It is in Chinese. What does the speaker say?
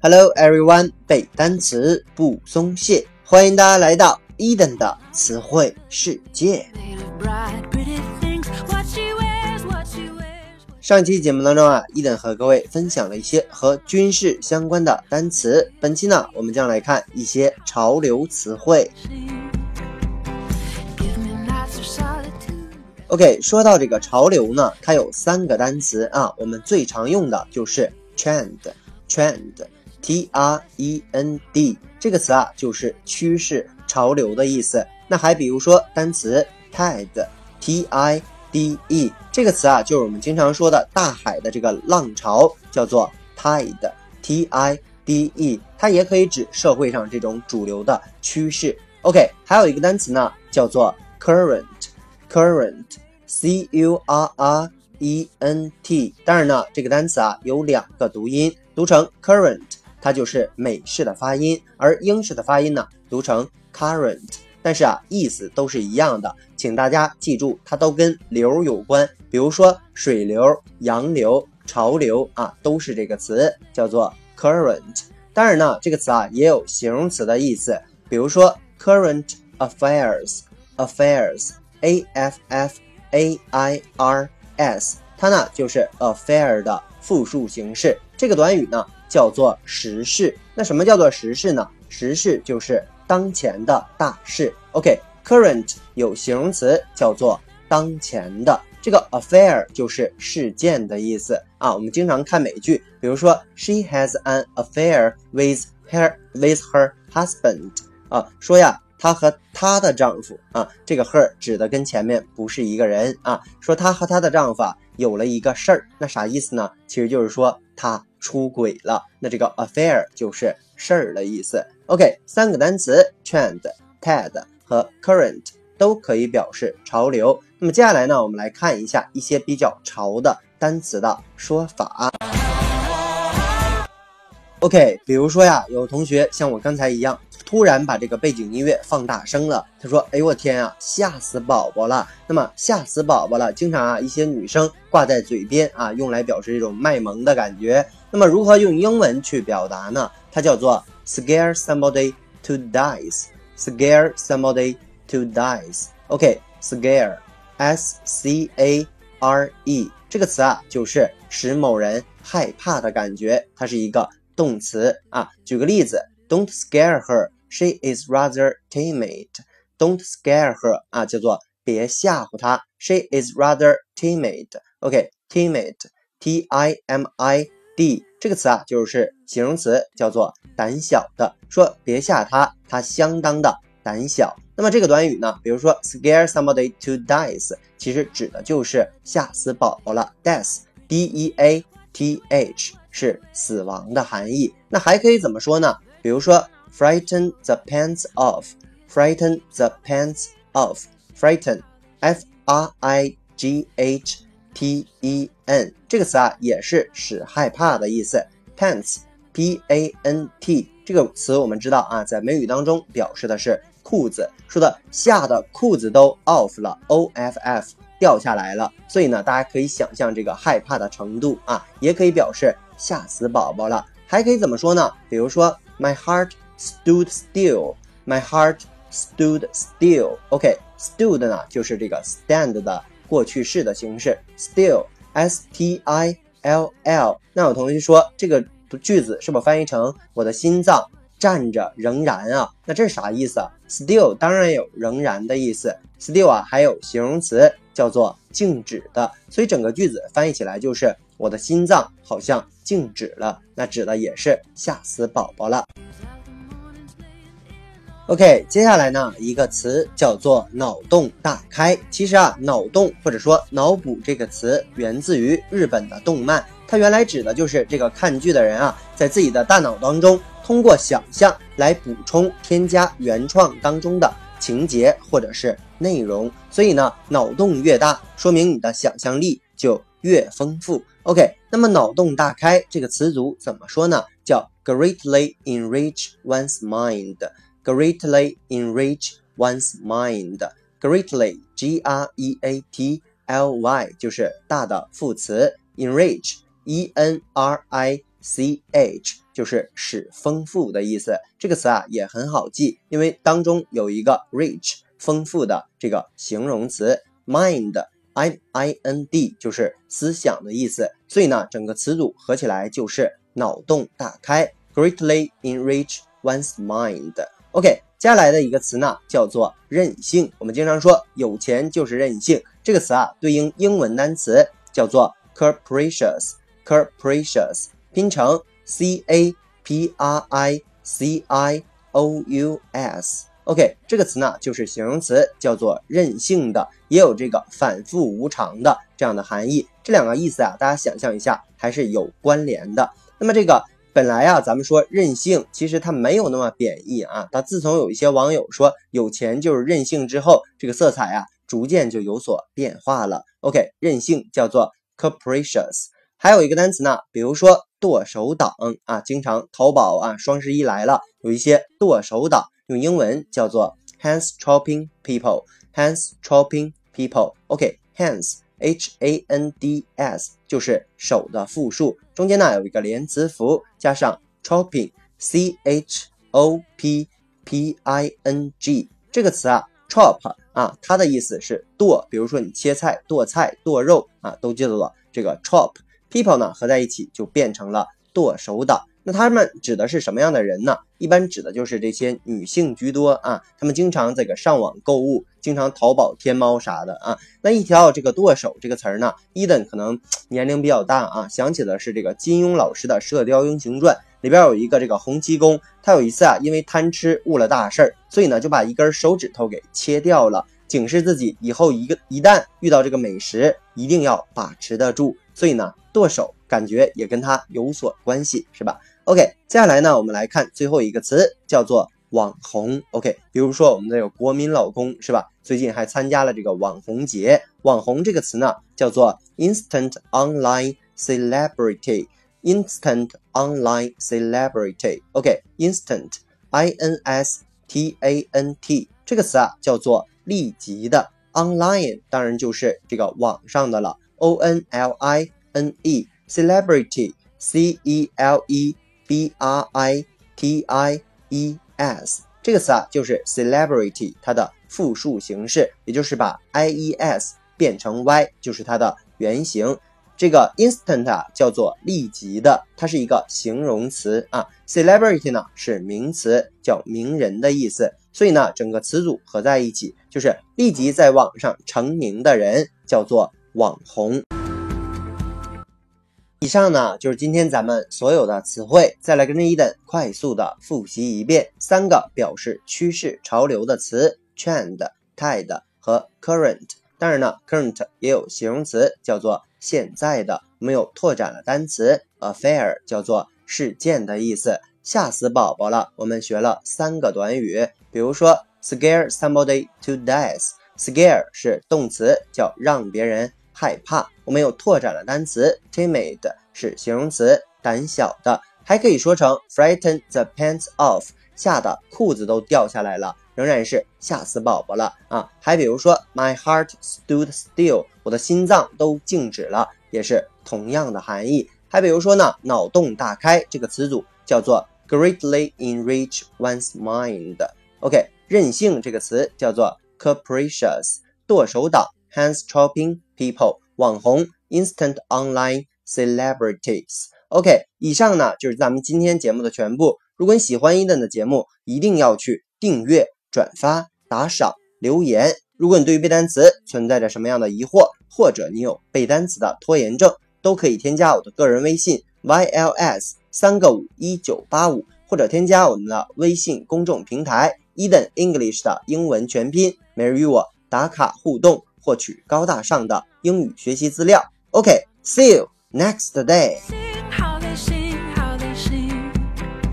Hello everyone，背单词不松懈，欢迎大家来到 Eden 的词汇世界。上期节目当中啊，伊登和各位分享了一些和军事相关的单词。本期呢，我们将来看一些潮流词汇。OK，说到这个潮流呢，它有三个单词啊，我们最常用的就是 trend，trend，T R E N D 这个词啊，就是趋势、潮流的意思。那还比如说单词 tide，T I。D E 这个词啊，就是我们经常说的大海的这个浪潮，叫做 tide，T I D E，它也可以指社会上这种主流的趋势。OK，还有一个单词呢，叫做 current Current, c u r r e n t。当然呢，这个单词啊有两个读音，读成 current，它就是美式的发音，而英式的发音呢，读成 current。但是啊，意思都是一样的，请大家记住，它都跟流有关。比如说水流、洋流、潮流啊，都是这个词，叫做 current。当然呢，这个词啊也有形容词的意思，比如说 current affairs, affairs affairs 它呢就是 affair 的复数形式。这个短语呢叫做时事。那什么叫做时事呢？时事就是当前的大事。Ok current 有形容词叫做当前的。这个 affair 就是事件的意思。啊我们经常看美剧比如说 she has an affair with her with her husband 啊说呀她和她的丈夫啊，这个 her 指的跟前面不是一个人啊，说她和她的丈夫有了一个事儿，那啥意思呢？其实就是说她出轨了，那这个 affair 就是事儿的意思。OK，三个单词 trend、tide 和 current 都可以表示潮流。那么接下来呢，我们来看一下一些比较潮的单词的说法。OK，比如说呀，有同学像我刚才一样，突然把这个背景音乐放大声了。他说：“哎呦我天啊，吓死宝宝了！”那么吓死宝宝了，经常啊一些女生挂在嘴边啊，用来表示这种卖萌的感觉。那么如何用英文去表达呢？它叫做。Scare somebody to dies. Scare somebody to dies. OK, scare, S-C-A-R-E 这个词啊，就是使某人害怕的感觉，它是一个动词啊。举个例子，Don't scare her. She is rather timid. Don't scare her 啊，叫做别吓唬她。She is rather timid. OK, timid, T-I-M-I. d 这个词啊，就是形容词，叫做胆小的。说别吓他，他相当的胆小。那么这个短语呢，比如说 scare somebody to dies，其实指的就是吓死宝宝了。death，d e a t h 是死亡的含义。那还可以怎么说呢？比如说 frighten the pants off，frighten the pants off，frighten，f r i g h。T E N 这个词啊，也是使害怕的意思。Pants，P A N T 这个词我们知道啊，在美语当中表示的是裤子，说的吓得裤子都 off 了，O F F 掉下来了。所以呢，大家可以想象这个害怕的程度啊，也可以表示吓死宝宝了。还可以怎么说呢？比如说，My heart stood still，My heart stood still。OK，stood 呢就是这个 stand 的。过去式的形式，still，s t i l l。那有同学说这个句子是不是翻译成我的心脏站着仍然啊？那这是啥意思啊？still 当然有仍然的意思，still 啊还有形容词叫做静止的，所以整个句子翻译起来就是我的心脏好像静止了，那指的也是吓死宝宝了。OK，接下来呢，一个词叫做脑洞大开。其实啊，脑洞或者说脑补这个词源自于日本的动漫，它原来指的就是这个看剧的人啊，在自己的大脑当中通过想象来补充、添加原创当中的情节或者是内容。所以呢，脑洞越大，说明你的想象力就越丰富。OK，那么脑洞大开这个词组怎么说呢？叫 greatly enrich one's mind。greatly enrich one's mind. Greatly, G R E A T l y 就是大的副词，enrich，e n r i c h 就是使丰富的意思。这个词啊也很好记，因为当中有一个 rich 丰富的这个形容词，mind，i i n d 就是思想的意思。所以呢，整个词组合起来就是脑洞大开，greatly enrich one's mind。 OK。接下来的一个词呢，叫做任性。我们经常说有钱就是任性，这个词啊，对应英文单词叫做 capricious。capricious 拼成 c a p r i c i o u s。OK，这个词呢，就是形容词，叫做任性的，也有这个反复无常的这样的含义。这两个意思啊，大家想象一下，还是有关联的。那么这个。本来呀，咱们说任性，其实它没有那么贬义啊。它自从有一些网友说有钱就是任性之后，这个色彩啊逐渐就有所变化了。OK，任性叫做 capricious。还有一个单词呢，比如说剁手党啊，经常淘宝啊，双十一来了，有一些剁手党，用英文叫做 hands chopping people。hands chopping people。OK，hands。H A N D S 就是手的复数，中间呢有一个连词符，加上 chopping，C H O P P I N G 这个词啊，chop 啊，它的意思是剁，比如说你切菜、剁菜、剁肉啊，都叫做这个 chop。People 呢合在一起就变成了剁手党。那他们指的是什么样的人呢？一般指的就是这些女性居多啊，她们经常这个上网购物，经常淘宝、天猫啥的啊。那一提到这个剁手这个词儿呢，伊登可能 年龄比较大啊，想起的是这个金庸老师的《射雕英雄传》里边有一个这个洪七公，他有一次啊，因为贪吃误了大事儿，所以呢就把一根手指头给切掉了，警示自己以后一个一旦遇到这个美食，一定要把持得住。所以呢，剁手感觉也跟他有所关系，是吧？OK，接下来呢，我们来看最后一个词，叫做网红。OK，比如说我们这个国民老公是吧？最近还参加了这个网红节。网红这个词呢，叫做 instant online celebrity。instant online celebrity。OK，instant，I N S T A N T 这个词啊，叫做立即的。online 当然就是这个网上的了。O N L I N E，celebrity，C E L E。B r i t i e s 这个词啊，就是 celebrity 它的复数形式，也就是把 i e s 变成 y，就是它的原型。这个 instant 啊，叫做立即的，它是一个形容词啊。celebrity 呢是名词，叫名人的意思。所以呢，整个词组合在一起，就是立即在网上成名的人，叫做网红。以上呢就是今天咱们所有的词汇，再来跟着伊登快速的复习一遍。三个表示趋势潮流的词：trend、tide 和 current。当然呢，current 也有形容词，叫做现在的。我们有拓展了单词：affair，叫做事件的意思。吓死宝宝了！我们学了三个短语，比如说 scare somebody to death。scare 是动词，叫让别人。害怕，我们又拓展了单词，timid 是形容词，胆小的，还可以说成 frighten the pants off，吓得裤子都掉下来了，仍然是吓死宝宝了啊。还比如说 my heart stood still，我的心脏都静止了，也是同样的含义。还比如说呢，脑洞大开这个词组叫做 greatly enrich one's mind。OK，任性这个词叫做 capricious，剁手党。Hands chopping people，网红，instant online celebrities。OK，以上呢就是咱们今天节目的全部。如果你喜欢伊登的节目，一定要去订阅、转发、打赏、留言。如果你对于背单词存在着什么样的疑惑，或者你有背单词的拖延症，都可以添加我的个人微信 yls 三个五一九八五，或者添加我们的微信公众平台 Eden English 的英文全拼，每日与我打卡互动。获取高大上的英语学习资料。OK，see you next day。